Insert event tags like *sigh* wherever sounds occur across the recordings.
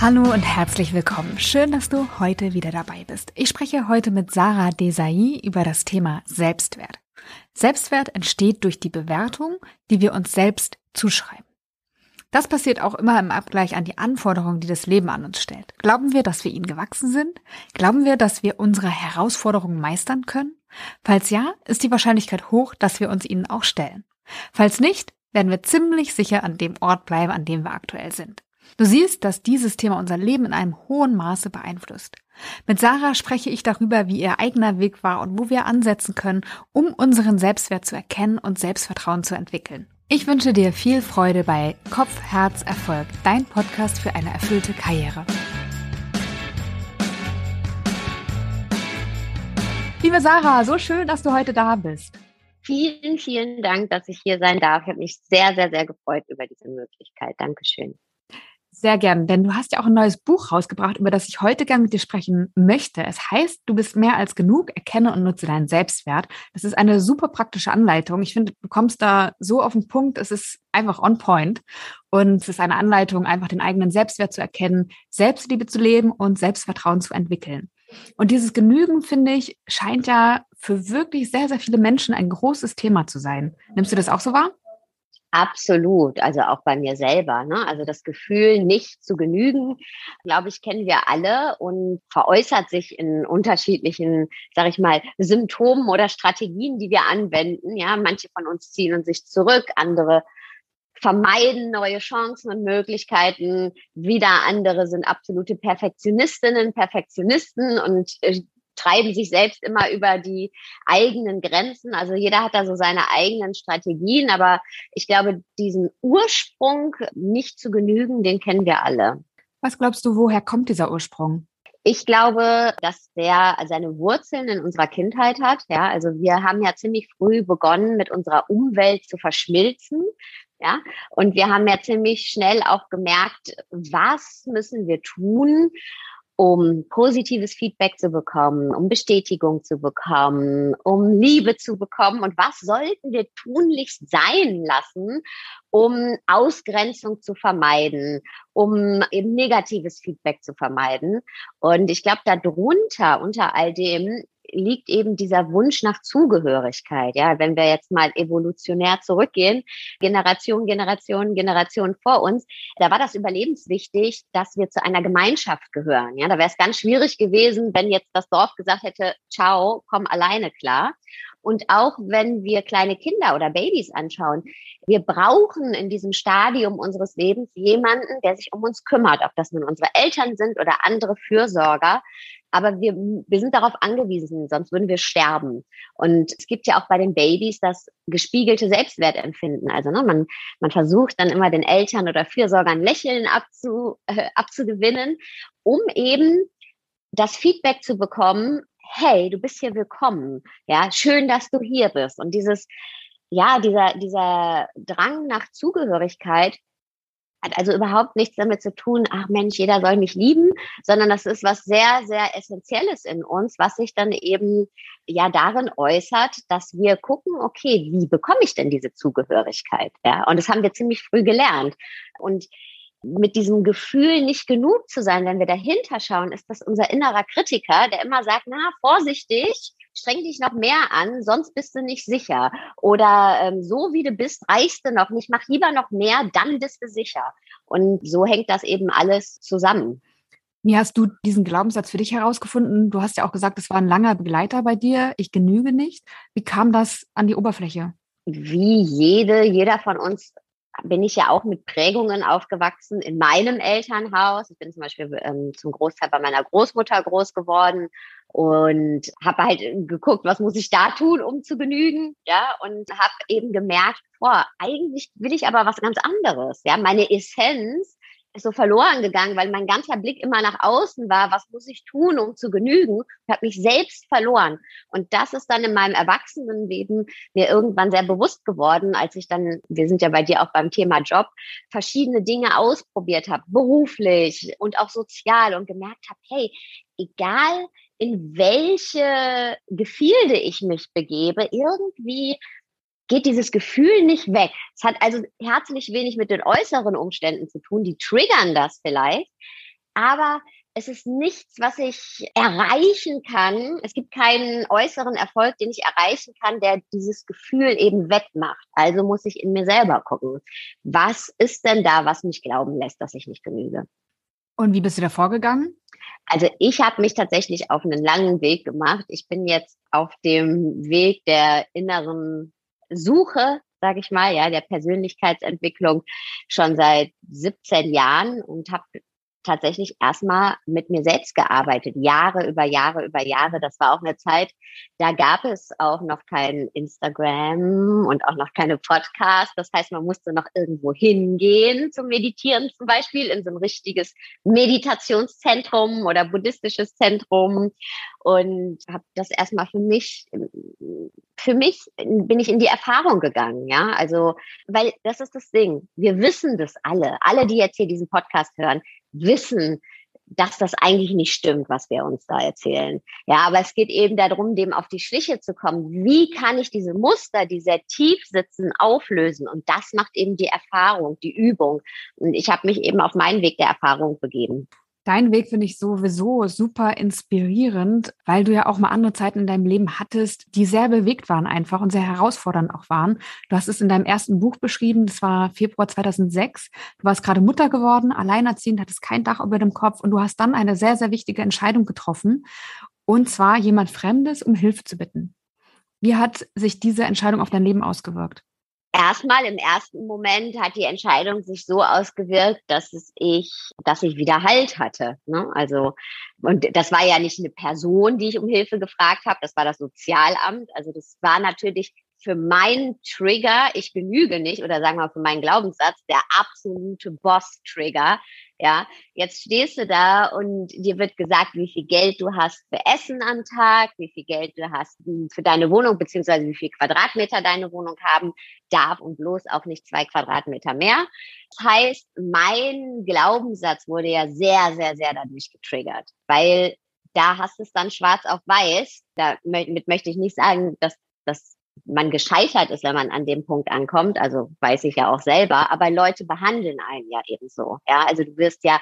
Hallo und herzlich willkommen. Schön, dass du heute wieder dabei bist. Ich spreche heute mit Sarah Desai über das Thema Selbstwert. Selbstwert entsteht durch die Bewertung, die wir uns selbst zuschreiben. Das passiert auch immer im Abgleich an die Anforderungen, die das Leben an uns stellt. Glauben wir, dass wir ihnen gewachsen sind? Glauben wir, dass wir unsere Herausforderungen meistern können? Falls ja, ist die Wahrscheinlichkeit hoch, dass wir uns ihnen auch stellen. Falls nicht, werden wir ziemlich sicher an dem Ort bleiben, an dem wir aktuell sind. Du siehst, dass dieses Thema unser Leben in einem hohen Maße beeinflusst. Mit Sarah spreche ich darüber, wie ihr eigener Weg war und wo wir ansetzen können, um unseren Selbstwert zu erkennen und Selbstvertrauen zu entwickeln. Ich wünsche dir viel Freude bei Kopf, Herz, Erfolg, dein Podcast für eine erfüllte Karriere. Liebe Sarah, so schön, dass du heute da bist. Vielen, vielen Dank, dass ich hier sein darf. Ich habe mich sehr, sehr, sehr gefreut über diese Möglichkeit. Dankeschön. Sehr gern, denn du hast ja auch ein neues Buch rausgebracht, über das ich heute gern mit dir sprechen möchte. Es heißt, du bist mehr als genug, erkenne und nutze deinen Selbstwert. Das ist eine super praktische Anleitung. Ich finde, du kommst da so auf den Punkt, es ist einfach on point. Und es ist eine Anleitung, einfach den eigenen Selbstwert zu erkennen, Selbstliebe zu leben und Selbstvertrauen zu entwickeln. Und dieses Genügen, finde ich, scheint ja für wirklich sehr, sehr viele Menschen ein großes Thema zu sein. Nimmst du das auch so wahr? Absolut, also auch bei mir selber. Ne? Also das Gefühl, nicht zu genügen, glaube ich, kennen wir alle und veräußert sich in unterschiedlichen, sage ich mal, Symptomen oder Strategien, die wir anwenden. Ja, manche von uns ziehen sich zurück, andere vermeiden neue Chancen und Möglichkeiten. Wieder andere sind absolute Perfektionistinnen, Perfektionisten und äh, treiben sich selbst immer über die eigenen Grenzen. Also jeder hat da so seine eigenen Strategien, aber ich glaube, diesen Ursprung nicht zu genügen, den kennen wir alle. Was glaubst du, woher kommt dieser Ursprung? Ich glaube, dass der seine Wurzeln in unserer Kindheit hat. Ja, also wir haben ja ziemlich früh begonnen, mit unserer Umwelt zu verschmilzen. Ja, und wir haben ja ziemlich schnell auch gemerkt, was müssen wir tun, um positives Feedback zu bekommen, um Bestätigung zu bekommen, um Liebe zu bekommen. Und was sollten wir tunlichst sein lassen, um Ausgrenzung zu vermeiden, um eben negatives Feedback zu vermeiden? Und ich glaube, darunter, unter all dem, liegt eben dieser Wunsch nach Zugehörigkeit. Ja, wenn wir jetzt mal evolutionär zurückgehen, Generation, Generation, Generation vor uns, da war das überlebenswichtig, dass wir zu einer Gemeinschaft gehören. Ja, da wäre es ganz schwierig gewesen, wenn jetzt das Dorf gesagt hätte, ciao, komm alleine klar. Und auch wenn wir kleine Kinder oder Babys anschauen, wir brauchen in diesem Stadium unseres Lebens jemanden, der sich um uns kümmert, ob das nun unsere Eltern sind oder andere Fürsorger, aber wir, wir sind darauf angewiesen, sonst würden wir sterben. Und es gibt ja auch bei den Babys das gespiegelte Selbstwertempfinden. Also ne, man, man versucht dann immer den Eltern oder Fürsorgern Lächeln abzu, äh, abzugewinnen, um eben das Feedback zu bekommen, hey, du bist hier willkommen. Ja, schön, dass du hier bist. Und dieses, ja, dieser, dieser Drang nach Zugehörigkeit, hat also überhaupt nichts damit zu tun, ach Mensch, jeder soll mich lieben, sondern das ist was sehr, sehr Essentielles in uns, was sich dann eben ja darin äußert, dass wir gucken, okay, wie bekomme ich denn diese Zugehörigkeit? Ja, und das haben wir ziemlich früh gelernt. Und mit diesem Gefühl nicht genug zu sein, wenn wir dahinter schauen, ist das unser innerer Kritiker, der immer sagt, na, vorsichtig, streng dich noch mehr an, sonst bist du nicht sicher. Oder ähm, so wie du bist, reichst du noch nicht, mach lieber noch mehr, dann bist du sicher. Und so hängt das eben alles zusammen. Wie hast du diesen Glaubenssatz für dich herausgefunden? Du hast ja auch gesagt, es war ein langer Begleiter bei dir. Ich genüge nicht. Wie kam das an die Oberfläche? Wie jede, jeder von uns bin ich ja auch mit Prägungen aufgewachsen in meinem Elternhaus. Ich bin zum Beispiel ähm, zum Großteil bei meiner Großmutter groß geworden und habe halt geguckt, was muss ich da tun, um zu genügen, ja, und habe eben gemerkt, boah, eigentlich will ich aber was ganz anderes, ja, meine Essenz so verloren gegangen, weil mein ganzer Blick immer nach außen war, was muss ich tun, um zu genügen, Ich habe mich selbst verloren. Und das ist dann in meinem Erwachsenenleben mir irgendwann sehr bewusst geworden, als ich dann, wir sind ja bei dir auch beim Thema Job, verschiedene Dinge ausprobiert habe, beruflich und auch sozial und gemerkt habe, hey, egal in welche Gefilde ich mich begebe, irgendwie geht dieses Gefühl nicht weg. Es hat also herzlich wenig mit den äußeren Umständen zu tun, die triggern das vielleicht. aber es ist nichts, was ich erreichen kann. Es gibt keinen äußeren Erfolg, den ich erreichen kann, der dieses Gefühl eben wettmacht. Also muss ich in mir selber gucken. Was ist denn da, was mich glauben lässt, dass ich nicht genüge? Und wie bist du da vorgegangen? Also ich habe mich tatsächlich auf einen langen Weg gemacht. Ich bin jetzt auf dem Weg der inneren Suche, sage ich mal, ja, der Persönlichkeitsentwicklung schon seit 17 Jahren und habe tatsächlich erstmal mit mir selbst gearbeitet, Jahre über Jahre über Jahre. Das war auch eine Zeit, da gab es auch noch kein Instagram und auch noch keine Podcast. Das heißt, man musste noch irgendwo hingehen zum Meditieren zum Beispiel in so ein richtiges Meditationszentrum oder buddhistisches Zentrum und habe das erstmal für mich für mich bin ich in die Erfahrung gegangen, ja. Also, weil das ist das Ding. Wir wissen das alle. Alle, die jetzt hier diesen Podcast hören, wissen, dass das eigentlich nicht stimmt, was wir uns da erzählen. Ja, aber es geht eben darum, dem auf die Schliche zu kommen. Wie kann ich diese Muster, die sehr tief sitzen, auflösen? Und das macht eben die Erfahrung, die Übung. Und ich habe mich eben auf meinen Weg der Erfahrung begeben. Dein Weg finde ich sowieso super inspirierend, weil du ja auch mal andere Zeiten in deinem Leben hattest, die sehr bewegt waren einfach und sehr herausfordernd auch waren. Du hast es in deinem ersten Buch beschrieben, das war Februar 2006. Du warst gerade Mutter geworden, alleinerziehend, hattest kein Dach über dem Kopf und du hast dann eine sehr, sehr wichtige Entscheidung getroffen. Und zwar jemand Fremdes um Hilfe zu bitten. Wie hat sich diese Entscheidung auf dein Leben ausgewirkt? Erstmal im ersten Moment hat die Entscheidung sich so ausgewirkt, dass es ich, dass ich wieder Halt hatte. Ne? Also und das war ja nicht eine Person, die ich um Hilfe gefragt habe, das war das Sozialamt. Also das war natürlich für meinen Trigger, ich genüge nicht, oder sagen wir mal für meinen Glaubenssatz, der absolute Boss-Trigger. Ja, jetzt stehst du da und dir wird gesagt, wie viel Geld du hast für Essen am Tag, wie viel Geld du hast für deine Wohnung, beziehungsweise wie viel Quadratmeter deine Wohnung haben darf und bloß auch nicht zwei Quadratmeter mehr. Das heißt, mein Glaubenssatz wurde ja sehr, sehr, sehr dadurch getriggert, weil da hast du es dann schwarz auf weiß. Damit möchte ich nicht sagen, dass das man gescheitert ist, wenn man an dem Punkt ankommt. Also weiß ich ja auch selber. Aber Leute behandeln einen ja eben so. Ja, also du wirst ja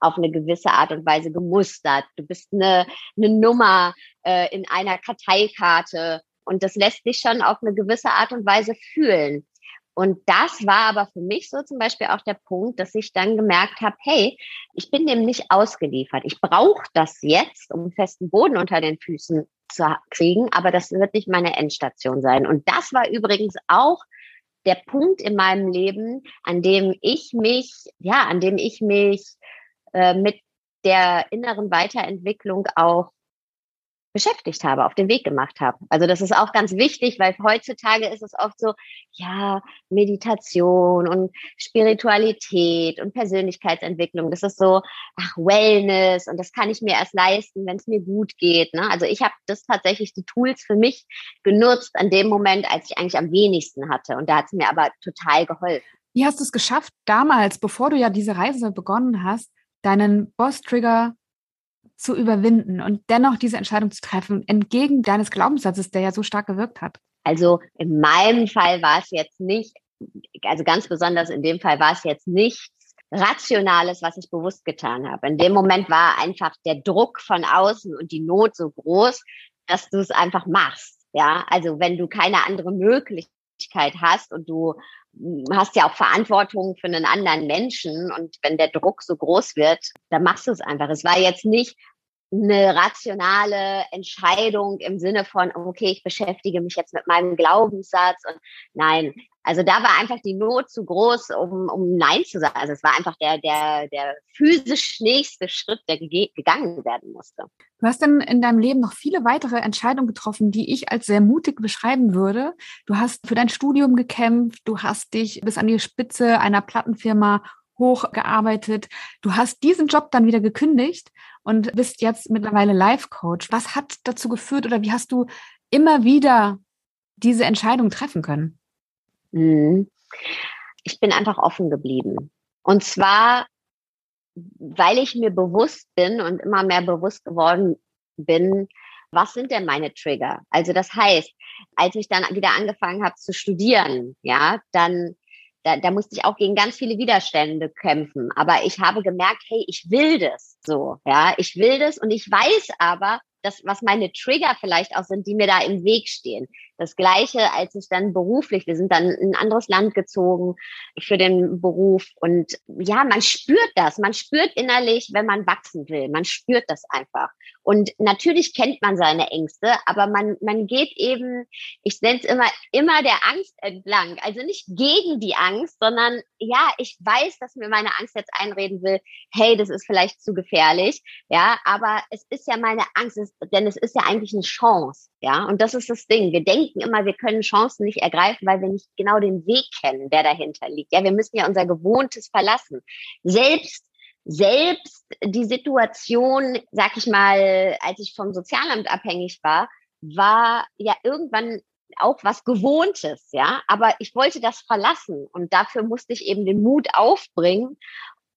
auf eine gewisse Art und Weise gemustert. Du bist eine, eine Nummer äh, in einer Karteikarte und das lässt dich schon auf eine gewisse Art und Weise fühlen. Und das war aber für mich so zum Beispiel auch der Punkt, dass ich dann gemerkt habe, hey, ich bin dem nicht ausgeliefert. Ich brauche das jetzt, um festen Boden unter den Füßen zu kriegen, aber das wird nicht meine Endstation sein. Und das war übrigens auch der Punkt in meinem Leben, an dem ich mich, ja, an dem ich mich äh, mit der inneren Weiterentwicklung auch beschäftigt habe, auf den Weg gemacht habe. Also das ist auch ganz wichtig, weil heutzutage ist es oft so, ja, Meditation und Spiritualität und Persönlichkeitsentwicklung, das ist so, ach, Wellness und das kann ich mir erst leisten, wenn es mir gut geht. Ne? Also ich habe das tatsächlich die Tools für mich genutzt an dem Moment, als ich eigentlich am wenigsten hatte. Und da hat es mir aber total geholfen. Wie hast du es geschafft, damals, bevor du ja diese Reise begonnen hast, deinen Boss-Trigger zu überwinden und dennoch diese Entscheidung zu treffen, entgegen deines Glaubenssatzes, der ja so stark gewirkt hat? Also in meinem Fall war es jetzt nicht, also ganz besonders in dem Fall war es jetzt nichts Rationales, was ich bewusst getan habe. In dem Moment war einfach der Druck von außen und die Not so groß, dass du es einfach machst. Ja, also wenn du keine andere Möglichkeit hast und du hast ja auch Verantwortung für einen anderen Menschen und wenn der Druck so groß wird, dann machst du es einfach. Es war jetzt nicht, eine rationale Entscheidung im Sinne von, okay, ich beschäftige mich jetzt mit meinem Glaubenssatz und nein, also da war einfach die Not zu groß, um, um Nein zu sagen. Also es war einfach der, der, der physisch nächste Schritt, der gegangen werden musste. Du hast dann in deinem Leben noch viele weitere Entscheidungen getroffen, die ich als sehr mutig beschreiben würde. Du hast für dein Studium gekämpft, du hast dich bis an die Spitze einer Plattenfirma hochgearbeitet. Du hast diesen Job dann wieder gekündigt und bist jetzt mittlerweile Life Coach. Was hat dazu geführt oder wie hast du immer wieder diese Entscheidung treffen können? Mhm. Ich bin einfach offen geblieben. Und zwar, weil ich mir bewusst bin und immer mehr bewusst geworden bin, was sind denn meine Trigger? Also das heißt, als ich dann wieder angefangen habe zu studieren, ja, dann Da, da musste ich auch gegen ganz viele Widerstände kämpfen. Aber ich habe gemerkt, hey, ich will das so. Ja, ich will das und ich weiß aber, das, was meine Trigger vielleicht auch sind, die mir da im Weg stehen. Das Gleiche, als ich dann beruflich, wir sind dann in ein anderes Land gezogen für den Beruf und ja, man spürt das, man spürt innerlich, wenn man wachsen will, man spürt das einfach. Und natürlich kennt man seine Ängste, aber man, man geht eben, ich nenne es immer, immer der Angst entlang. Also nicht gegen die Angst, sondern ja, ich weiß, dass mir meine Angst jetzt einreden will, hey, das ist vielleicht zu gefährlich, ja, aber es ist ja meine Angst, denn es ist ja eigentlich eine Chance, ja, und das ist das Ding. Wir denken denken immer, wir können Chancen nicht ergreifen, weil wir nicht genau den Weg kennen, der dahinter liegt. Ja, wir müssen ja unser Gewohntes verlassen. Selbst selbst die Situation, sag ich mal, als ich vom Sozialamt abhängig war, war ja irgendwann auch was Gewohntes, ja. Aber ich wollte das verlassen und dafür musste ich eben den Mut aufbringen.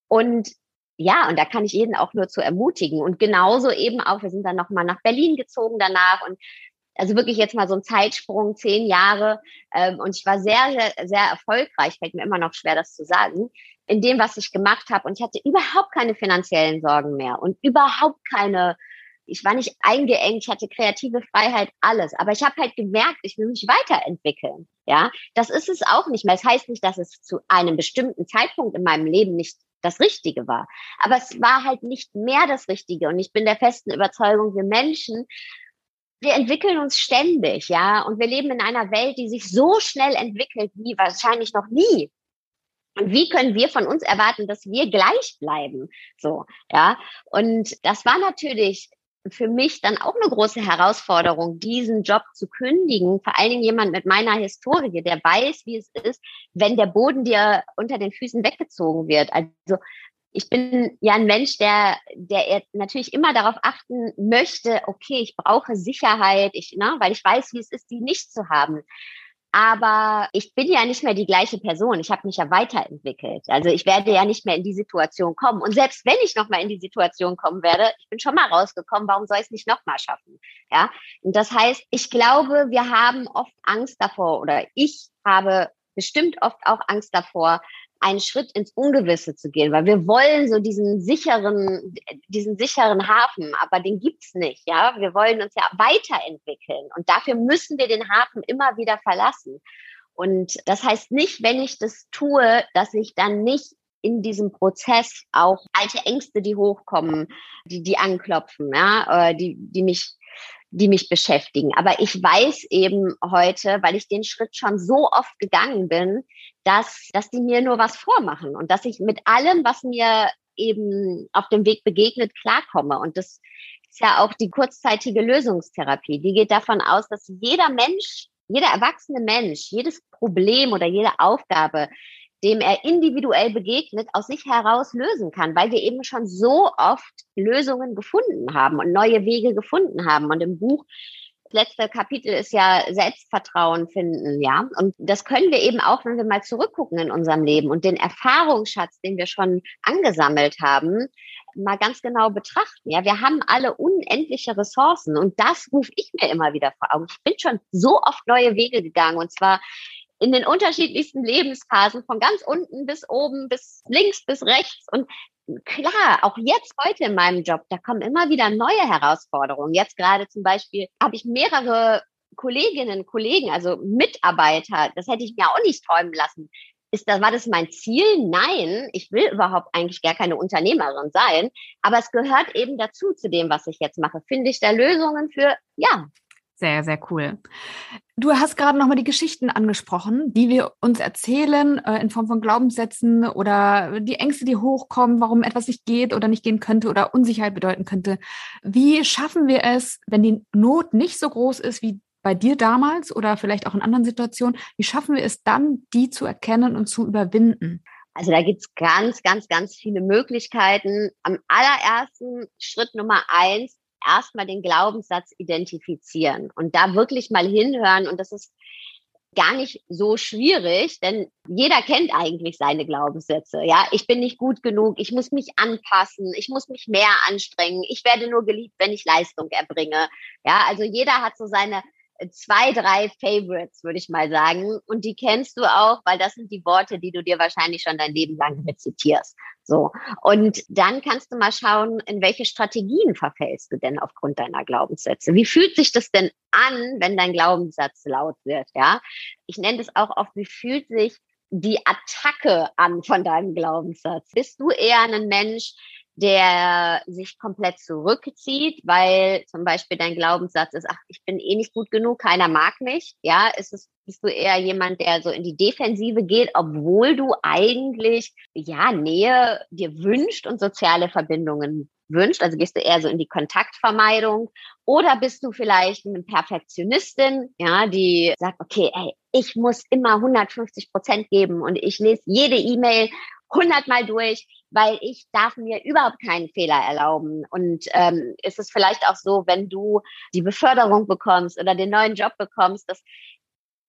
Und ja, und da kann ich jeden auch nur zu ermutigen. Und genauso eben auch, wir sind dann nochmal nach Berlin gezogen danach und also wirklich jetzt mal so ein Zeitsprung, zehn Jahre. Ähm, und ich war sehr, sehr, sehr erfolgreich, fällt mir immer noch schwer, das zu sagen, in dem, was ich gemacht habe. Und ich hatte überhaupt keine finanziellen Sorgen mehr und überhaupt keine, ich war nicht eingeengt, ich hatte kreative Freiheit, alles. Aber ich habe halt gemerkt, ich will mich weiterentwickeln. Ja, das ist es auch nicht mehr. Das heißt nicht, dass es zu einem bestimmten Zeitpunkt in meinem Leben nicht das Richtige war. Aber es war halt nicht mehr das Richtige. Und ich bin der festen Überzeugung, wir Menschen wir entwickeln uns ständig, ja, und wir leben in einer Welt, die sich so schnell entwickelt wie wahrscheinlich noch nie. Und wie können wir von uns erwarten, dass wir gleich bleiben? So, ja. Und das war natürlich für mich dann auch eine große Herausforderung, diesen Job zu kündigen. Vor allen Dingen jemand mit meiner Historie, der weiß, wie es ist, wenn der Boden dir unter den Füßen weggezogen wird. Also ich bin ja ein Mensch, der, der natürlich immer darauf achten möchte, okay, ich brauche Sicherheit, ich, ne, weil ich weiß, wie es ist, die nicht zu haben. Aber ich bin ja nicht mehr die gleiche Person. Ich habe mich ja weiterentwickelt. Also ich werde ja nicht mehr in die Situation kommen. Und selbst wenn ich noch mal in die Situation kommen werde, ich bin schon mal rausgekommen, warum soll ich es nicht noch mal schaffen? Ja. Und das heißt, ich glaube, wir haben oft Angst davor oder ich habe bestimmt oft auch Angst davor, einen Schritt ins Ungewisse zu gehen, weil wir wollen so diesen sicheren, diesen sicheren Hafen, aber den gibt's nicht, ja. Wir wollen uns ja weiterentwickeln und dafür müssen wir den Hafen immer wieder verlassen. Und das heißt nicht, wenn ich das tue, dass ich dann nicht in diesem Prozess auch alte Ängste, die hochkommen, die, die anklopfen, ja, äh, die, die mich die mich beschäftigen. Aber ich weiß eben heute, weil ich den Schritt schon so oft gegangen bin, dass, dass die mir nur was vormachen und dass ich mit allem, was mir eben auf dem Weg begegnet, klarkomme. Und das ist ja auch die kurzzeitige Lösungstherapie. Die geht davon aus, dass jeder Mensch, jeder erwachsene Mensch, jedes Problem oder jede Aufgabe, dem er individuell begegnet, aus sich heraus lösen kann, weil wir eben schon so oft Lösungen gefunden haben und neue Wege gefunden haben. Und im Buch letzte Kapitel ist ja Selbstvertrauen finden, ja. Und das können wir eben auch, wenn wir mal zurückgucken in unserem Leben und den Erfahrungsschatz, den wir schon angesammelt haben, mal ganz genau betrachten. Ja, wir haben alle unendliche Ressourcen und das rufe ich mir immer wieder vor Augen. Ich bin schon so oft neue Wege gegangen und zwar in den unterschiedlichsten Lebensphasen, von ganz unten bis oben, bis links bis rechts. Und klar, auch jetzt heute in meinem Job, da kommen immer wieder neue Herausforderungen. Jetzt gerade zum Beispiel habe ich mehrere Kolleginnen, Kollegen, also Mitarbeiter, das hätte ich mir auch nicht träumen lassen. Ist das, war das mein Ziel? Nein, ich will überhaupt eigentlich gar keine Unternehmerin sein. Aber es gehört eben dazu, zu dem, was ich jetzt mache. Finde ich da Lösungen für, ja, sehr, sehr cool. Du hast gerade nochmal die Geschichten angesprochen, die wir uns erzählen äh, in Form von Glaubenssätzen oder die Ängste, die hochkommen, warum etwas nicht geht oder nicht gehen könnte oder Unsicherheit bedeuten könnte. Wie schaffen wir es, wenn die Not nicht so groß ist wie bei dir damals oder vielleicht auch in anderen Situationen, wie schaffen wir es dann, die zu erkennen und zu überwinden? Also da gibt's ganz, ganz, ganz viele Möglichkeiten. Am allerersten Schritt Nummer eins erstmal den Glaubenssatz identifizieren und da wirklich mal hinhören. Und das ist gar nicht so schwierig, denn jeder kennt eigentlich seine Glaubenssätze. Ja, ich bin nicht gut genug, ich muss mich anpassen, ich muss mich mehr anstrengen, ich werde nur geliebt, wenn ich Leistung erbringe. Ja, also jeder hat so seine zwei, drei Favorites, würde ich mal sagen. Und die kennst du auch, weil das sind die Worte, die du dir wahrscheinlich schon dein Leben lang rezitierst. So. Und dann kannst du mal schauen, in welche Strategien verfällst du denn aufgrund deiner Glaubenssätze? Wie fühlt sich das denn an, wenn dein Glaubenssatz laut wird? Ja. Ich nenne das auch oft, wie fühlt sich die Attacke an von deinem Glaubenssatz? Bist du eher ein Mensch, der sich komplett zurückzieht, weil zum Beispiel dein Glaubenssatz ist, ach, ich bin eh nicht gut genug, keiner mag mich. Ja, ist es, bist du eher jemand, der so in die Defensive geht, obwohl du eigentlich, ja, Nähe dir wünscht und soziale Verbindungen wünscht? Also gehst du eher so in die Kontaktvermeidung oder bist du vielleicht eine Perfektionistin, ja, die sagt, okay, ey, ich muss immer 150 Prozent geben und ich lese jede E-Mail hundertmal durch, weil ich darf mir überhaupt keinen Fehler erlauben. Und ähm, ist es vielleicht auch so, wenn du die Beförderung bekommst oder den neuen Job bekommst, dass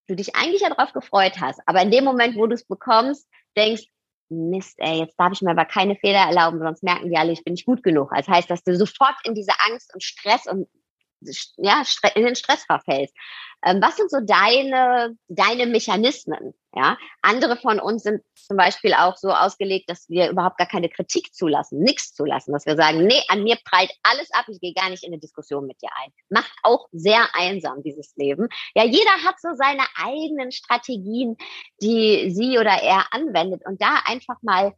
du dich eigentlich ja darauf gefreut hast, aber in dem Moment, wo du es bekommst, denkst, Mist, ey, jetzt darf ich mir aber keine Fehler erlauben, sonst merken die alle, ich bin nicht gut genug. Das heißt, dass du sofort in diese Angst und Stress und ja, in den Stress verfällst. Ähm, was sind so deine, deine Mechanismen? Ja, andere von uns sind zum Beispiel auch so ausgelegt, dass wir überhaupt gar keine Kritik zulassen, nichts zulassen, dass wir sagen, nee, an mir prallt alles ab, ich gehe gar nicht in eine Diskussion mit dir ein. Macht auch sehr einsam dieses Leben. Ja, jeder hat so seine eigenen Strategien, die sie oder er anwendet und da einfach mal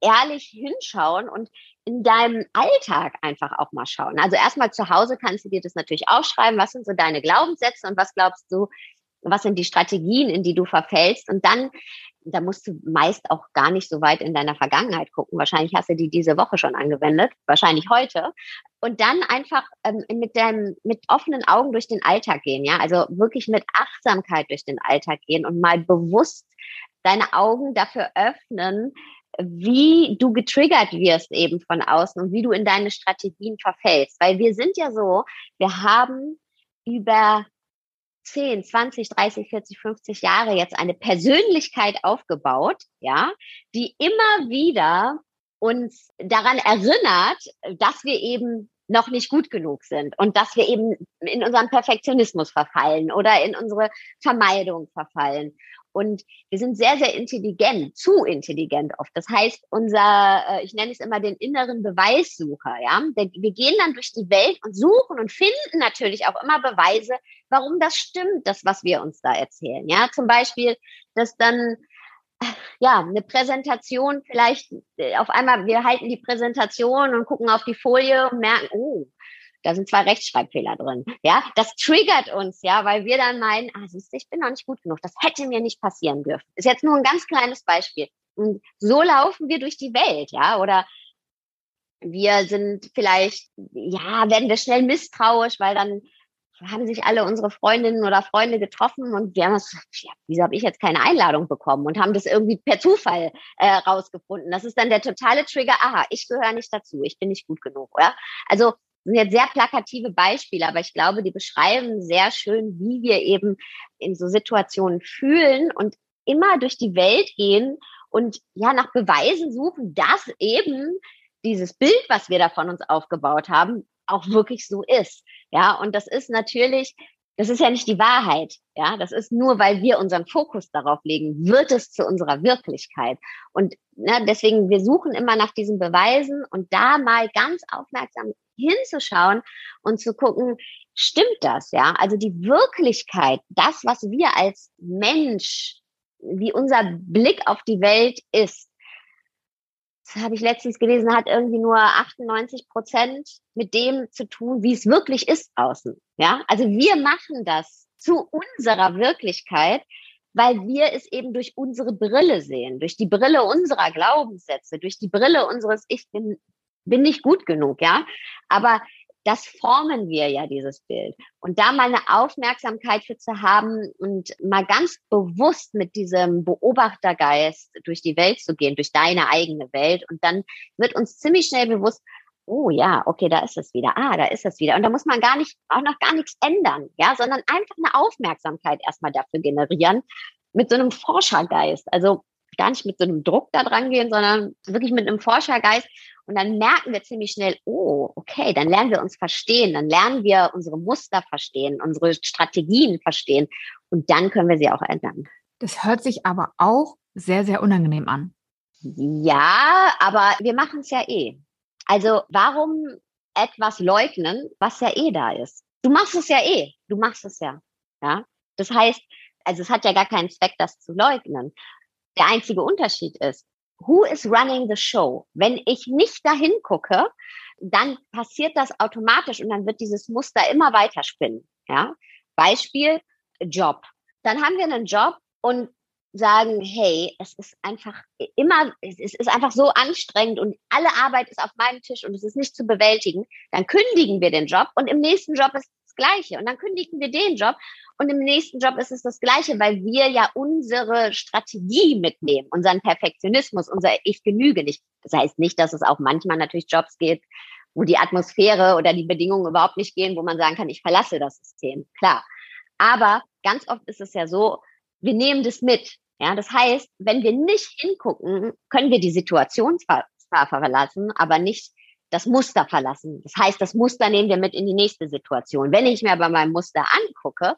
ehrlich hinschauen und in deinem Alltag einfach auch mal schauen. Also erstmal zu Hause kannst du dir das natürlich aufschreiben. Was sind so deine Glaubenssätze und was glaubst du, was sind die Strategien, in die du verfällst? Und dann, da musst du meist auch gar nicht so weit in deiner Vergangenheit gucken. Wahrscheinlich hast du die diese Woche schon angewendet, wahrscheinlich heute. Und dann einfach ähm, mit deinem, mit offenen Augen durch den Alltag gehen, ja. Also wirklich mit Achtsamkeit durch den Alltag gehen und mal bewusst deine Augen dafür öffnen, wie du getriggert wirst eben von außen und wie du in deine Strategien verfällst. Weil wir sind ja so, wir haben über 10, 20, 30, 40, 50 Jahre jetzt eine Persönlichkeit aufgebaut, ja, die immer wieder uns daran erinnert, dass wir eben noch nicht gut genug sind und dass wir eben in unseren Perfektionismus verfallen oder in unsere Vermeidung verfallen. Und wir sind sehr, sehr intelligent, zu intelligent oft. Das heißt, unser, äh, ich nenne es immer den inneren Beweissucher, ja. Wir gehen dann durch die Welt und suchen und finden natürlich auch immer Beweise, warum das stimmt, das, was wir uns da erzählen. Ja, zum Beispiel, dass dann ja, eine Präsentation vielleicht äh, auf einmal, wir halten die Präsentation und gucken auf die Folie und merken, oh, da sind zwei Rechtschreibfehler drin. Ja, das triggert uns, ja, weil wir dann meinen, ah, siehst du, ich bin noch nicht gut genug. Das hätte mir nicht passieren dürfen. Ist jetzt nur ein ganz kleines Beispiel. Und so laufen wir durch die Welt, ja, oder wir sind vielleicht, ja, werden wir schnell misstrauisch, weil dann haben sich alle unsere Freundinnen oder Freunde getroffen und wir haben das, ja, wieso habe ich jetzt keine Einladung bekommen und haben das irgendwie per Zufall äh, rausgefunden. Das ist dann der totale Trigger, aha, ich gehöre nicht dazu, ich bin nicht gut genug, oder? Also sind jetzt sehr plakative Beispiele, aber ich glaube, die beschreiben sehr schön, wie wir eben in so Situationen fühlen und immer durch die Welt gehen und ja nach Beweisen suchen, dass eben dieses Bild, was wir da von uns aufgebaut haben, auch wirklich so ist. Ja, und das ist natürlich, das ist ja nicht die Wahrheit. Ja, das ist nur, weil wir unseren Fokus darauf legen, wird es zu unserer Wirklichkeit. Und ne, deswegen, wir suchen immer nach diesen Beweisen und da mal ganz aufmerksam hinzuschauen und zu gucken, stimmt das, ja? Also die Wirklichkeit, das, was wir als Mensch, wie unser Blick auf die Welt ist, das habe ich letztens gelesen, hat irgendwie nur 98 Prozent mit dem zu tun, wie es wirklich ist außen. Ja, also wir machen das zu unserer Wirklichkeit, weil wir es eben durch unsere Brille sehen, durch die Brille unserer Glaubenssätze, durch die Brille unseres Ich bin bin nicht gut genug, ja. Aber das formen wir ja, dieses Bild. Und da mal eine Aufmerksamkeit für zu haben und mal ganz bewusst mit diesem Beobachtergeist durch die Welt zu gehen, durch deine eigene Welt. Und dann wird uns ziemlich schnell bewusst, oh ja, okay, da ist es wieder. Ah, da ist es wieder. Und da muss man gar nicht, auch noch gar nichts ändern, ja, sondern einfach eine Aufmerksamkeit erstmal dafür generieren mit so einem Forschergeist. Also gar nicht mit so einem Druck da dran gehen, sondern wirklich mit einem Forschergeist Und dann merken wir ziemlich schnell, oh, okay, dann lernen wir uns verstehen, dann lernen wir unsere Muster verstehen, unsere Strategien verstehen und dann können wir sie auch ändern. Das hört sich aber auch sehr, sehr unangenehm an. Ja, aber wir machen es ja eh. Also warum etwas leugnen, was ja eh da ist? Du machst es ja eh. Du machst es ja. Ja. Das heißt, also es hat ja gar keinen Zweck, das zu leugnen. Der einzige Unterschied ist, who is running the show? Wenn ich nicht dahin gucke, dann passiert das automatisch und dann wird dieses Muster immer weiter spinnen. Ja? Beispiel Job. Dann haben wir einen Job und sagen, hey, es ist einfach immer, es ist einfach so anstrengend und alle Arbeit ist auf meinem Tisch und es ist nicht zu bewältigen, dann kündigen wir den Job und im nächsten Job ist Gleiche und dann kündigen wir den Job und im nächsten Job ist es das Gleiche, weil wir ja unsere Strategie mitnehmen, unseren Perfektionismus, unser Ich genüge nicht. Das heißt nicht, dass es auch manchmal natürlich Jobs geht, wo die Atmosphäre oder die Bedingungen überhaupt nicht gehen, wo man sagen kann, ich verlasse das System. Klar. Aber ganz oft ist es ja so, wir nehmen das mit. Ja, das heißt, wenn wir nicht hingucken, können wir die Situation zwar verlassen, aber nicht das Muster verlassen. Das heißt, das Muster nehmen wir mit in die nächste Situation. Wenn ich mir aber mein Muster angucke,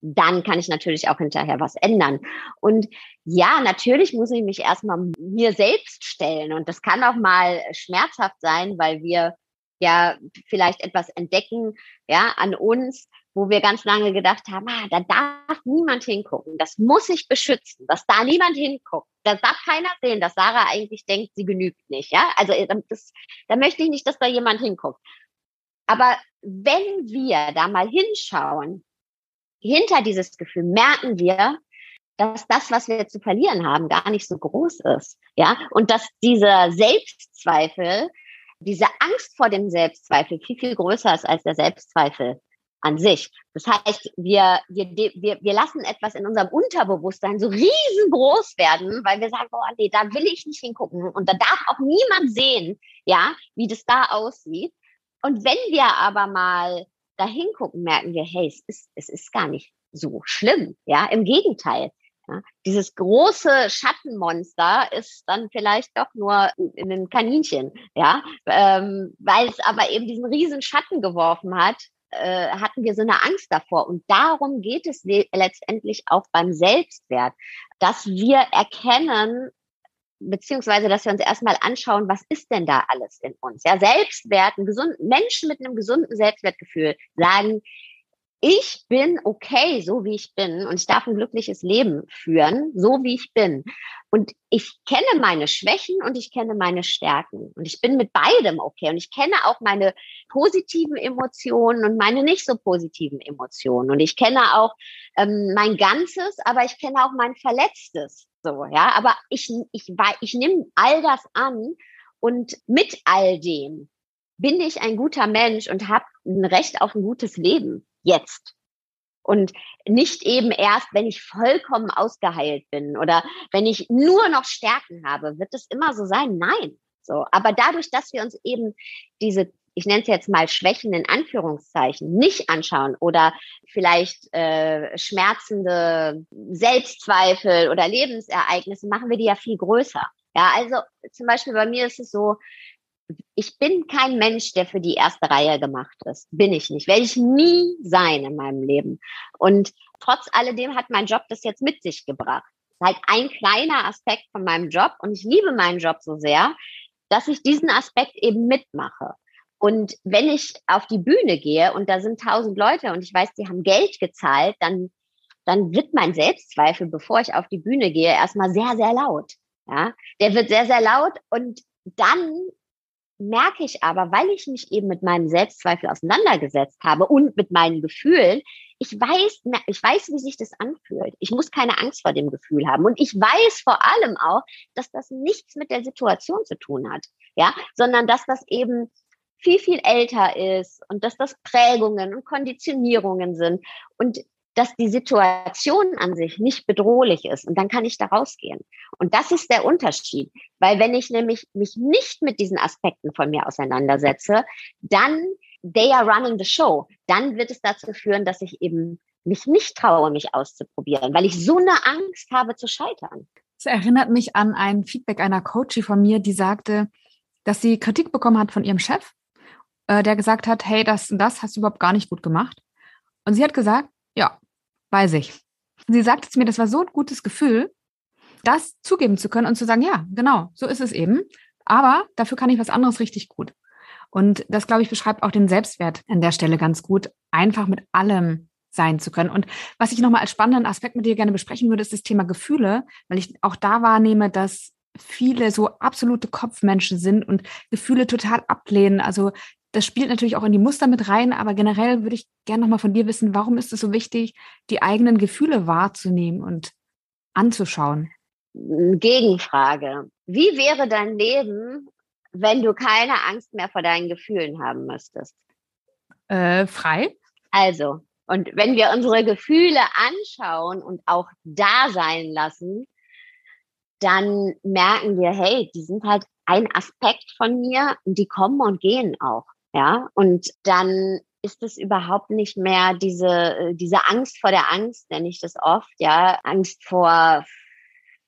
dann kann ich natürlich auch hinterher was ändern. Und ja, natürlich muss ich mich erstmal mir selbst stellen. Und das kann auch mal schmerzhaft sein, weil wir ja vielleicht etwas entdecken, ja, an uns, wo wir ganz lange gedacht haben, ah, da darf niemand hingucken. Das muss ich beschützen, dass da niemand hinguckt. Da darf keiner sehen, dass Sarah eigentlich denkt, sie genügt nicht, ja. Also äh, das, da möchte ich nicht, dass da jemand hinguckt. Aber wenn wir da mal hinschauen, hinter dieses Gefühl merken wir, dass das, was wir zu verlieren haben, gar nicht so groß ist. Ja, und dass dieser Selbstzweifel, diese Angst vor dem Selbstzweifel viel, viel größer ist als der Selbstzweifel an sich. Das heißt, wir, wir, wir, wir lassen etwas in unserem Unterbewusstsein so riesengroß werden, weil wir sagen, oh nee, da will ich nicht hingucken und da darf auch niemand sehen, ja, wie das da aussieht. Und wenn wir aber mal da hingucken, merken wir, hey, es ist, es ist gar nicht so schlimm. Ja, im Gegenteil. Ja, dieses große Schattenmonster ist dann vielleicht doch nur in ein Kaninchen, ja, ähm, weil es aber eben diesen riesen Schatten geworfen hat, äh, hatten wir so eine Angst davor. Und darum geht es letztendlich auch beim Selbstwert, dass wir erkennen, beziehungsweise dass wir uns erstmal anschauen, was ist denn da alles in uns? Ja, Selbstwert, ein gesund, Menschen mit einem gesunden Selbstwertgefühl sagen, ich bin okay, so wie ich bin und ich darf ein glückliches Leben führen, so wie ich bin. Und ich kenne meine Schwächen und ich kenne meine Stärken. Und ich bin mit beidem okay. Und ich kenne auch meine positiven Emotionen und meine nicht so positiven Emotionen. Und ich kenne auch ähm, mein Ganzes, aber ich kenne auch mein Verletztes. So, ja, aber ich, ich, ich, nehme all das an und mit all dem bin ich ein guter Mensch und habe ein Recht auf ein gutes Leben jetzt. Und nicht eben erst, wenn ich vollkommen ausgeheilt bin oder wenn ich nur noch Stärken habe, wird es immer so sein? Nein. So. Aber dadurch, dass wir uns eben diese, ich nenne es jetzt mal Schwächen in Anführungszeichen, nicht anschauen oder vielleicht äh, schmerzende Selbstzweifel oder Lebensereignisse, machen wir die ja viel größer. Ja, also zum Beispiel bei mir ist es so, ich bin kein Mensch, der für die erste Reihe gemacht ist. Bin ich nicht. Werde ich nie sein in meinem Leben. Und trotz alledem hat mein Job das jetzt mit sich gebracht. Das ist halt ein kleiner Aspekt von meinem Job und ich liebe meinen Job so sehr, dass ich diesen Aspekt eben mitmache. Und wenn ich auf die Bühne gehe und da sind tausend Leute und ich weiß, die haben Geld gezahlt, dann, dann wird mein Selbstzweifel, bevor ich auf die Bühne gehe, erstmal sehr, sehr laut. Ja, der wird sehr, sehr laut und dann merke ich aber, weil ich mich eben mit meinem Selbstzweifel auseinandergesetzt habe und mit meinen Gefühlen, ich weiß, ich weiß, wie sich das anfühlt. Ich muss keine Angst vor dem Gefühl haben. Und ich weiß vor allem auch, dass das nichts mit der Situation zu tun hat. Ja, sondern dass das eben viel, viel älter ist und dass das Prägungen und Konditionierungen sind. Und dass die Situation an sich nicht bedrohlich ist und dann kann ich da rausgehen. Und das ist der Unterschied, weil wenn ich nämlich mich nicht mit diesen Aspekten von mir auseinandersetze, dann they are running the show. Dann wird es dazu führen, dass ich eben mich nicht traue, mich auszuprobieren, weil ich so eine Angst habe zu scheitern. Es erinnert mich an ein Feedback einer Coachie von mir, die sagte, dass sie Kritik bekommen hat von ihrem Chef, äh, der gesagt hat, hey, das und das hast du überhaupt gar nicht gut gemacht. Und sie hat gesagt, ja, weiß ich. Sie sagte zu mir, das war so ein gutes Gefühl, das zugeben zu können und zu sagen, ja, genau, so ist es eben. Aber dafür kann ich was anderes richtig gut. Und das, glaube ich, beschreibt auch den Selbstwert an der Stelle ganz gut, einfach mit allem sein zu können. Und was ich nochmal als spannenden Aspekt mit dir gerne besprechen würde, ist das Thema Gefühle, weil ich auch da wahrnehme, dass viele so absolute Kopfmenschen sind und Gefühle total ablehnen. Also das spielt natürlich auch in die Muster mit rein, aber generell würde ich gerne nochmal von dir wissen, warum ist es so wichtig, die eigenen Gefühle wahrzunehmen und anzuschauen? Gegenfrage. Wie wäre dein Leben, wenn du keine Angst mehr vor deinen Gefühlen haben müsstest? Äh, frei. Also, und wenn wir unsere Gefühle anschauen und auch da sein lassen, dann merken wir, hey, die sind halt ein Aspekt von mir und die kommen und gehen auch. Ja, und dann ist es überhaupt nicht mehr diese, äh, diese Angst vor der Angst, nenne ich das oft, ja, Angst vor,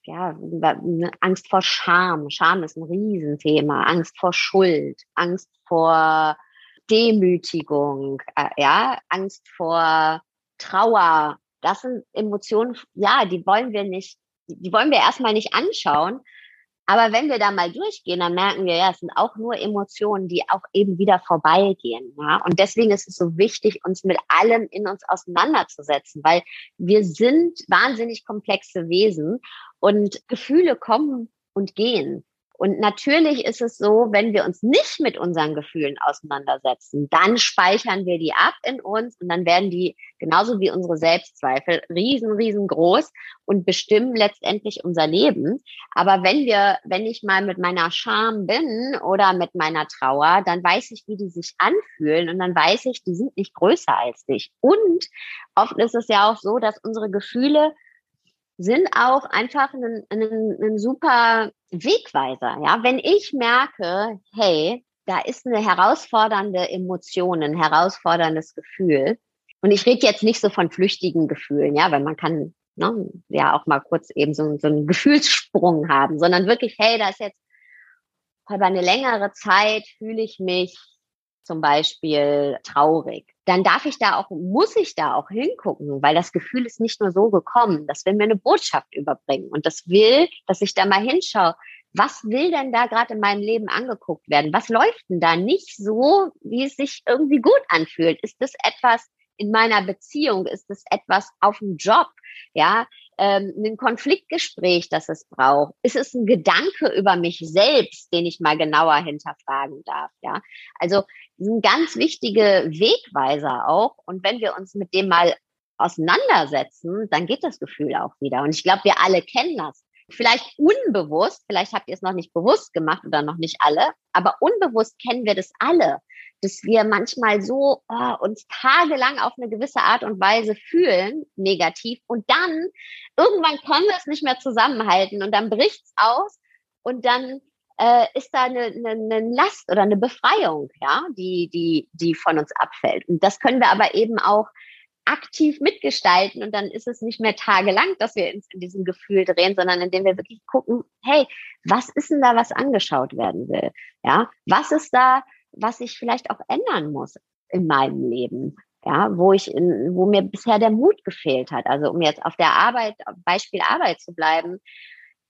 ja, ne, Angst vor Scham. Scham ist ein Riesenthema. Angst vor Schuld, Angst vor Demütigung, äh, ja, Angst vor Trauer. Das sind Emotionen, ja, die wollen wir nicht, die wollen wir erstmal nicht anschauen, aber wenn wir da mal durchgehen, dann merken wir, ja, es sind auch nur Emotionen, die auch eben wieder vorbeigehen. Ja? Und deswegen ist es so wichtig, uns mit allem in uns auseinanderzusetzen, weil wir sind wahnsinnig komplexe Wesen und Gefühle kommen und gehen. Und natürlich ist es so, wenn wir uns nicht mit unseren Gefühlen auseinandersetzen, dann speichern wir die ab in uns und dann werden die genauso wie unsere Selbstzweifel riesen, riesengroß und bestimmen letztendlich unser Leben. Aber wenn wir, wenn ich mal mit meiner Scham bin oder mit meiner Trauer, dann weiß ich, wie die sich anfühlen und dann weiß ich, die sind nicht größer als dich. Und oft ist es ja auch so, dass unsere Gefühle sind auch einfach ein, ein, ein super Wegweiser. Ja, wenn ich merke, hey, da ist eine herausfordernde Emotion, ein herausforderndes Gefühl. Und ich rede jetzt nicht so von flüchtigen Gefühlen, ja, weil man kann ne, ja auch mal kurz eben so, so einen Gefühlssprung haben, sondern wirklich, hey, da ist jetzt über eine längere Zeit fühle ich mich zum Beispiel traurig, dann darf ich da auch, muss ich da auch hingucken, weil das Gefühl ist nicht nur so gekommen, das will mir eine Botschaft überbringen und das will, dass ich da mal hinschaue, was will denn da gerade in meinem Leben angeguckt werden? Was läuft denn da nicht so, wie es sich irgendwie gut anfühlt? Ist das etwas in meiner Beziehung? Ist das etwas auf dem Job? Ja, ähm, ein Konfliktgespräch, das es braucht? Ist es ein Gedanke über mich selbst, den ich mal genauer hinterfragen darf? Ja, also sind ganz wichtige Wegweiser auch. Und wenn wir uns mit dem mal auseinandersetzen, dann geht das Gefühl auch wieder. Und ich glaube, wir alle kennen das. Vielleicht unbewusst, vielleicht habt ihr es noch nicht bewusst gemacht oder noch nicht alle, aber unbewusst kennen wir das alle, dass wir manchmal so oh, uns tagelang auf eine gewisse Art und Weise fühlen, negativ, und dann irgendwann können wir es nicht mehr zusammenhalten und dann bricht's aus und dann äh, ist da eine, eine, eine Last oder eine Befreiung, ja, die, die, die von uns abfällt. Und das können wir aber eben auch aktiv mitgestalten und dann ist es nicht mehr tagelang, dass wir in diesem Gefühl drehen, sondern indem wir wirklich gucken, hey, was ist denn da, was angeschaut werden will? Ja, was ist da, was ich vielleicht auch ändern muss in meinem Leben? Ja, wo ich, in, wo mir bisher der Mut gefehlt hat. Also um jetzt auf der Arbeit, Beispiel Arbeit zu bleiben,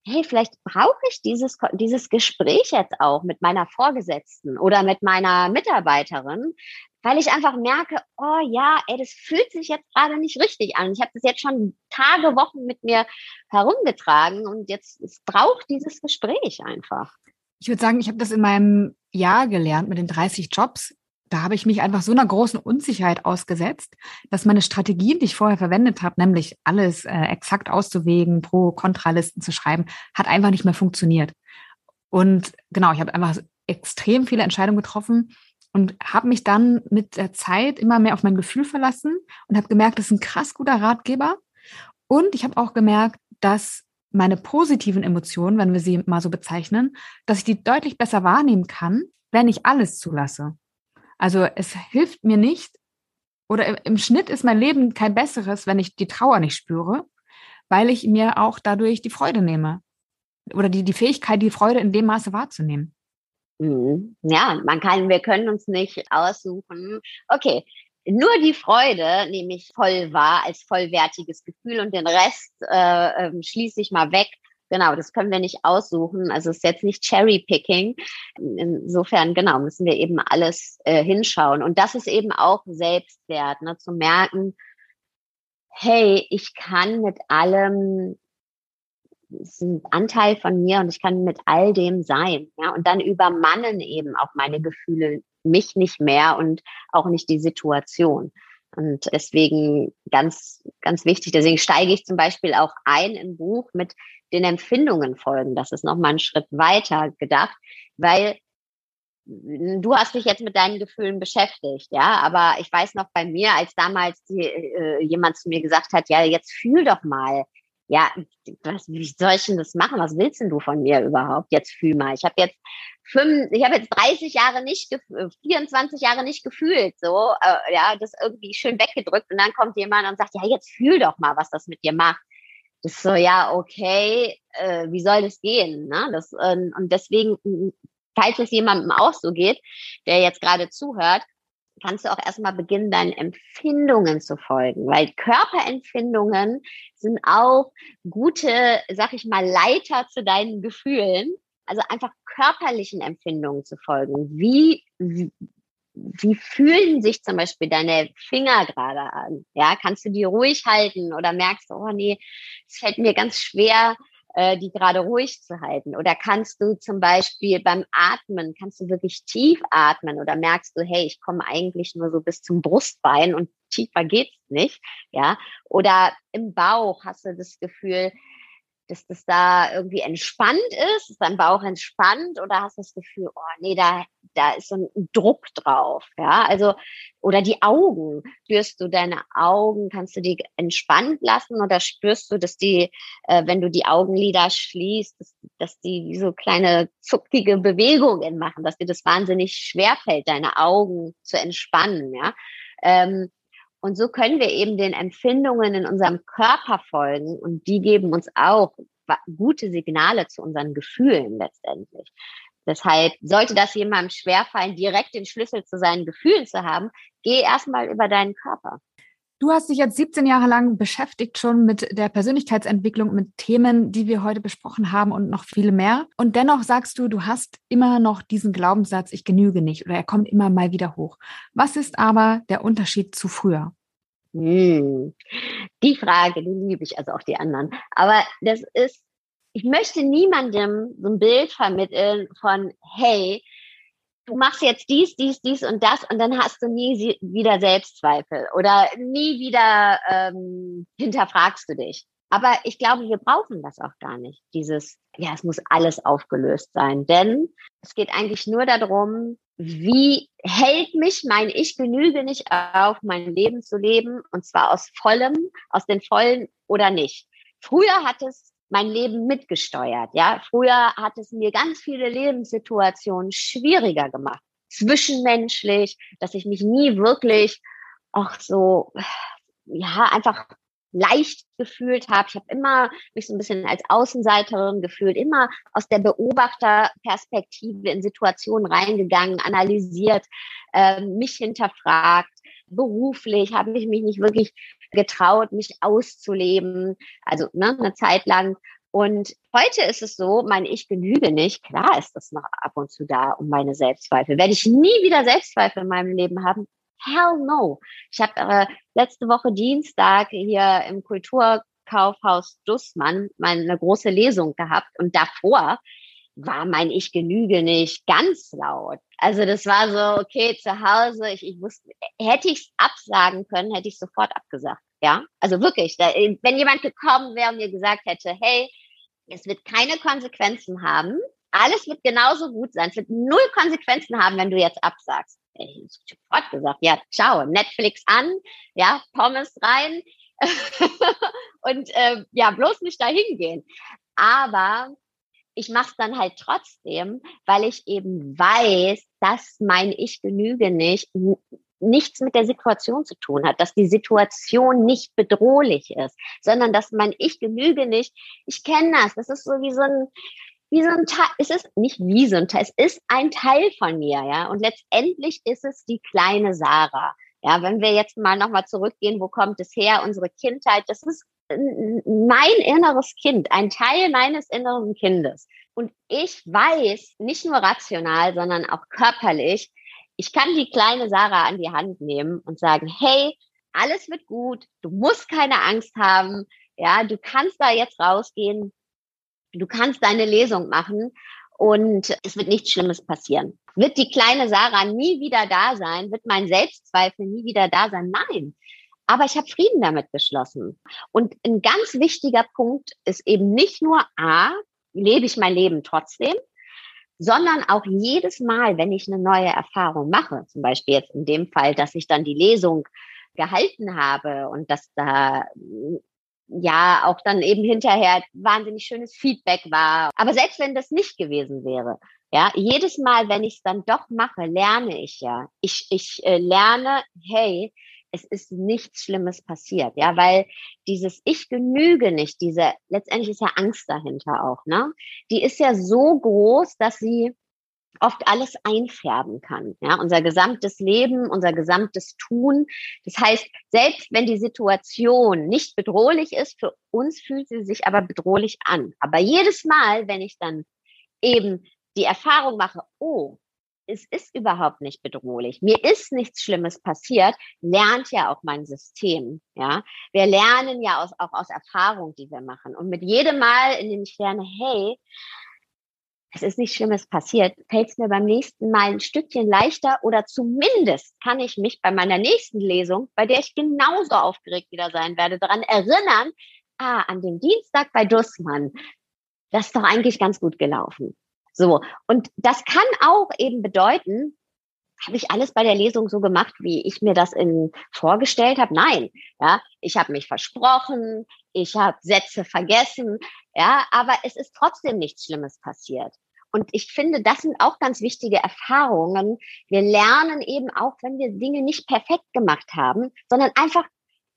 hey, vielleicht brauche ich dieses, dieses Gespräch jetzt auch mit meiner Vorgesetzten oder mit meiner Mitarbeiterin, weil ich einfach merke, oh ja, ey, das fühlt sich jetzt gerade nicht richtig an. Ich habe das jetzt schon Tage, Wochen mit mir herumgetragen und jetzt es braucht dieses Gespräch einfach. Ich würde sagen, ich habe das in meinem Jahr gelernt mit den 30 Jobs da habe ich mich einfach so einer großen Unsicherheit ausgesetzt, dass meine Strategien, die ich vorher verwendet habe, nämlich alles äh, exakt auszuwägen, Pro-Kontralisten zu schreiben, hat einfach nicht mehr funktioniert. Und genau, ich habe einfach extrem viele Entscheidungen getroffen und habe mich dann mit der Zeit immer mehr auf mein Gefühl verlassen und habe gemerkt, das ist ein krass guter Ratgeber. Und ich habe auch gemerkt, dass meine positiven Emotionen, wenn wir sie mal so bezeichnen, dass ich die deutlich besser wahrnehmen kann, wenn ich alles zulasse. Also es hilft mir nicht, oder im Schnitt ist mein Leben kein besseres, wenn ich die Trauer nicht spüre, weil ich mir auch dadurch die Freude nehme. Oder die, die Fähigkeit, die Freude in dem Maße wahrzunehmen. Mhm. Ja, man kann, wir können uns nicht aussuchen. Okay, nur die Freude nehme ich voll wahr als vollwertiges Gefühl und den Rest äh, äh, schließe ich mal weg. Genau, das können wir nicht aussuchen. Also es ist jetzt nicht Cherry-Picking. Insofern, genau, müssen wir eben alles äh, hinschauen. Und das ist eben auch Selbstwert, ne, zu merken, hey, ich kann mit allem, ist ein Anteil von mir und ich kann mit all dem sein. Ja, und dann übermannen eben auch meine Gefühle mich nicht mehr und auch nicht die Situation. Und deswegen ganz, ganz wichtig. Deswegen steige ich zum Beispiel auch ein im Buch mit den Empfindungen folgen. Das ist nochmal ein Schritt weiter gedacht, weil du hast dich jetzt mit deinen Gefühlen beschäftigt, ja, aber ich weiß noch bei mir, als damals die, äh, jemand zu mir gesagt hat, ja, jetzt fühl doch mal, ja, was, wie soll ich denn das machen? Was willst denn du von mir überhaupt? Jetzt fühl mal. Ich habe jetzt fünf, ich habe jetzt 30 Jahre nicht, 24 Jahre nicht gefühlt, so, äh, ja, das irgendwie schön weggedrückt und dann kommt jemand und sagt, ja, jetzt fühl doch mal, was das mit dir macht. Das ist so, ja, okay, äh, wie soll das gehen? Ne? Das, äh, und deswegen, falls es jemandem auch so geht, der jetzt gerade zuhört, kannst du auch erstmal beginnen, deinen Empfindungen zu folgen, weil Körperempfindungen sind auch gute, sag ich mal, Leiter zu deinen Gefühlen. Also einfach körperlichen Empfindungen zu folgen. Wie, wie, wie fühlen sich zum Beispiel deine Finger gerade an? Ja, kannst du die ruhig halten oder merkst du, oh nee, es fällt mir ganz schwer, äh, die gerade ruhig zu halten? Oder kannst du zum Beispiel beim Atmen, kannst du wirklich tief atmen oder merkst du, hey, ich komme eigentlich nur so bis zum Brustbein und tiefer geht's nicht, ja? Oder im Bauch hast du das Gefühl, dass das da irgendwie entspannt ist? Ist dein Bauch entspannt oder hast du das Gefühl, oh nee, da, da ist so ein Druck drauf, ja? Also, oder die Augen. Spürst du deine Augen, kannst du die entspannt lassen oder spürst du, dass die, äh, wenn du die Augenlider schließt, dass, dass die so kleine zuckige Bewegungen machen, dass dir das wahnsinnig schwer fällt, deine Augen zu entspannen, ja? Ähm, und so können wir eben den Empfindungen in unserem Körper folgen und die geben uns auch gute Signale zu unseren Gefühlen letztendlich. Deshalb sollte das jemandem schwerfallen, direkt den Schlüssel zu seinen Gefühlen zu haben, geh erstmal über deinen Körper. Du hast dich jetzt 17 Jahre lang beschäftigt schon mit der Persönlichkeitsentwicklung, mit Themen, die wir heute besprochen haben und noch viele mehr. Und dennoch sagst du, du hast immer noch diesen Glaubenssatz, ich genüge nicht oder er kommt immer mal wieder hoch. Was ist aber der Unterschied zu früher? Hm. Die Frage, die liebe ich, also auch die anderen. Aber das ist, ich möchte niemandem so ein Bild vermitteln von, hey, du machst jetzt dies, dies, dies und das und dann hast du nie wieder Selbstzweifel oder nie wieder ähm, hinterfragst du dich. Aber ich glaube, wir brauchen das auch gar nicht. Dieses, ja, es muss alles aufgelöst sein. Denn es geht eigentlich nur darum, wie hält mich mein Ich genüge nicht auf, mein Leben zu leben und zwar aus vollem, aus den vollen oder nicht. Früher hat es mein Leben mitgesteuert. Ja, früher hat es mir ganz viele Lebenssituationen schwieriger gemacht, zwischenmenschlich, dass ich mich nie wirklich auch so ja einfach leicht gefühlt habe. Ich habe immer mich so ein bisschen als Außenseiterin gefühlt, immer aus der Beobachterperspektive in Situationen reingegangen, analysiert, äh, mich hinterfragt. Beruflich habe ich mich nicht wirklich getraut, mich auszuleben. Also ne, eine Zeit lang. Und heute ist es so, mein Ich genüge nicht. Klar ist das noch ab und zu da um meine Selbstzweifel. Werde ich nie wieder Selbstzweifel in meinem Leben haben? Hell no. Ich habe äh, letzte Woche Dienstag hier im Kulturkaufhaus Dussmann meine große Lesung gehabt und davor war mein Ich genüge nicht ganz laut. Also das war so, okay, zu Hause, ich, ich wusste, hätte ich es absagen können, hätte ich sofort abgesagt. Ja, also wirklich, da, wenn jemand gekommen wäre und mir gesagt hätte, hey, es wird keine Konsequenzen haben, alles wird genauso gut sein, es wird null Konsequenzen haben, wenn du jetzt absagst. Ich sofort gesagt, ja, ciao, Netflix an, ja, Pommes rein *laughs* und äh, ja, bloß nicht dahin gehen. Aber ich mache es dann halt trotzdem, weil ich eben weiß, dass mein Ich genüge nicht nichts mit der Situation zu tun hat, dass die Situation nicht bedrohlich ist, sondern dass mein Ich genüge nicht. Ich kenne das. Das ist so wie so ein wie so ein Teil, es ist nicht wie so ein Teil, es ist ein Teil von mir, ja. Und letztendlich ist es die kleine Sarah. Ja, wenn wir jetzt mal nochmal zurückgehen, wo kommt es her? Unsere Kindheit, das ist mein inneres Kind, ein Teil meines inneren Kindes. Und ich weiß, nicht nur rational, sondern auch körperlich, ich kann die kleine Sarah an die Hand nehmen und sagen, hey, alles wird gut, du musst keine Angst haben, ja, du kannst da jetzt rausgehen, du kannst deine Lesung machen und es wird nichts Schlimmes passieren. Wird die kleine Sarah nie wieder da sein? Wird mein Selbstzweifel nie wieder da sein? Nein. Aber ich habe Frieden damit geschlossen. Und ein ganz wichtiger Punkt ist eben nicht nur A, lebe ich mein Leben trotzdem, sondern auch jedes Mal, wenn ich eine neue Erfahrung mache, zum Beispiel jetzt in dem Fall, dass ich dann die Lesung gehalten habe und dass da ja auch dann eben hinterher wahnsinnig schönes Feedback war. Aber selbst wenn das nicht gewesen wäre, ja, jedes Mal, wenn ich es dann doch mache, lerne ich ja. Ich, ich äh, lerne, hey, es ist nichts Schlimmes passiert, ja, weil dieses Ich genüge nicht, diese, letztendlich ist ja Angst dahinter auch, ne? Die ist ja so groß, dass sie oft alles einfärben kann. Ja, unser gesamtes Leben, unser gesamtes Tun. Das heißt, selbst wenn die Situation nicht bedrohlich ist, für uns fühlt sie sich aber bedrohlich an. Aber jedes Mal, wenn ich dann eben die Erfahrung mache, oh, es ist überhaupt nicht bedrohlich. Mir ist nichts Schlimmes passiert, lernt ja auch mein System. Ja, wir lernen ja aus, auch aus Erfahrung, die wir machen. Und mit jedem Mal, in dem ich lerne, hey, es ist nichts Schlimmes passiert, fällt es mir beim nächsten Mal ein Stückchen leichter oder zumindest kann ich mich bei meiner nächsten Lesung, bei der ich genauso aufgeregt wieder sein werde, daran erinnern, ah, an dem Dienstag bei Dussmann, das ist doch eigentlich ganz gut gelaufen. So. Und das kann auch eben bedeuten, habe ich alles bei der Lesung so gemacht, wie ich mir das in, vorgestellt habe? Nein, ja, ich habe mich versprochen, ich habe Sätze vergessen, ja, aber es ist trotzdem nichts Schlimmes passiert. Und ich finde, das sind auch ganz wichtige Erfahrungen. Wir lernen eben auch, wenn wir Dinge nicht perfekt gemacht haben, sondern einfach,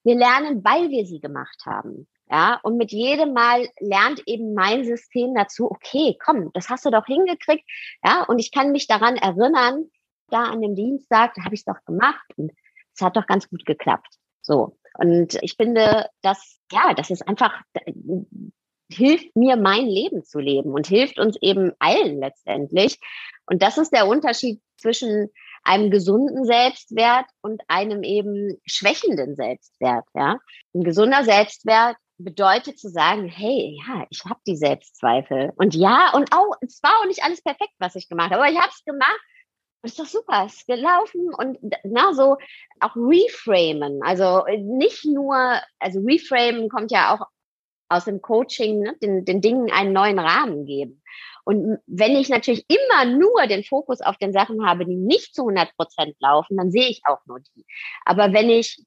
wir lernen, weil wir sie gemacht haben. Ja, und mit jedem Mal lernt eben mein System dazu, okay, komm, das hast du doch hingekriegt. Ja, und ich kann mich daran erinnern, da an dem Dienstag, da habe ich es doch gemacht und es hat doch ganz gut geklappt. So. Und ich finde, dass, ja, das ist einfach, hilft mir, mein Leben zu leben und hilft uns eben allen letztendlich. Und das ist der Unterschied zwischen einem gesunden Selbstwert und einem eben schwächenden Selbstwert. Ja, ein gesunder Selbstwert bedeutet zu sagen, hey, ja, ich habe die Selbstzweifel und ja und auch, es war auch nicht alles perfekt, was ich gemacht habe, aber ich habe es gemacht ist doch super, ist gelaufen und na so auch reframen. Also nicht nur, also reframen kommt ja auch aus dem Coaching, ne, den, den Dingen einen neuen Rahmen geben. Und wenn ich natürlich immer nur den Fokus auf den Sachen habe, die nicht zu 100 Prozent laufen, dann sehe ich auch nur die. Aber wenn ich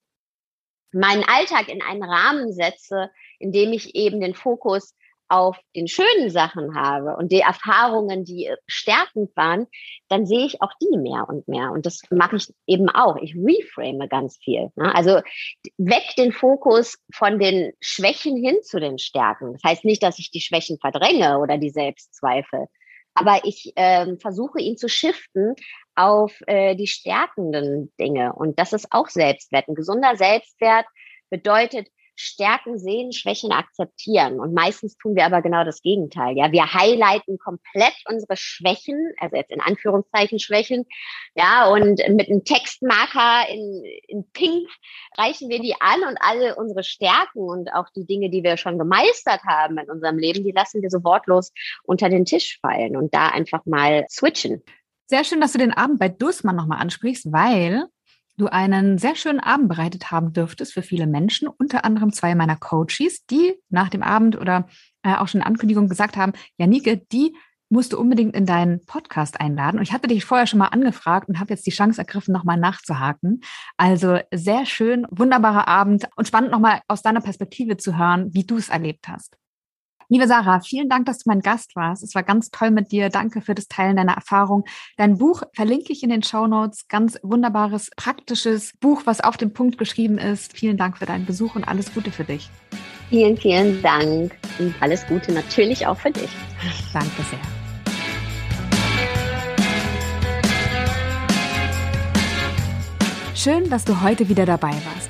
meinen Alltag in einen Rahmen setze, in dem ich eben den Fokus auf den schönen Sachen habe und die Erfahrungen, die stärkend waren, dann sehe ich auch die mehr und mehr. Und das mache ich eben auch. Ich reframe ganz viel. Ne? Also weg den Fokus von den Schwächen hin zu den Stärken. Das heißt nicht, dass ich die Schwächen verdränge oder die Selbstzweifel. Aber ich äh, versuche ihn zu shiften auf äh, die stärkenden Dinge. Und das ist auch Selbstwert. Ein gesunder Selbstwert bedeutet, Stärken sehen, Schwächen akzeptieren. Und meistens tun wir aber genau das Gegenteil. Ja, wir highlighten komplett unsere Schwächen, also jetzt in Anführungszeichen Schwächen. Ja, und mit einem Textmarker in, in Pink reichen wir die an und alle unsere Stärken und auch die Dinge, die wir schon gemeistert haben in unserem Leben, die lassen wir so wortlos unter den Tisch fallen und da einfach mal switchen. Sehr schön, dass du den Abend bei Dussmann nochmal ansprichst, weil du einen sehr schönen Abend bereitet haben dürftest für viele Menschen, unter anderem zwei meiner Coaches, die nach dem Abend oder äh, auch schon in Ankündigung gesagt haben, Janike, die musst du unbedingt in deinen Podcast einladen. Und ich hatte dich vorher schon mal angefragt und habe jetzt die Chance ergriffen, nochmal nachzuhaken. Also sehr schön, wunderbarer Abend und spannend nochmal aus deiner Perspektive zu hören, wie du es erlebt hast. Liebe Sarah, vielen Dank, dass du mein Gast warst. Es war ganz toll mit dir. Danke für das Teilen deiner Erfahrung. Dein Buch verlinke ich in den Show Notes. Ganz wunderbares, praktisches Buch, was auf den Punkt geschrieben ist. Vielen Dank für deinen Besuch und alles Gute für dich. Vielen, vielen Dank und alles Gute natürlich auch für dich. Danke sehr. Schön, dass du heute wieder dabei warst.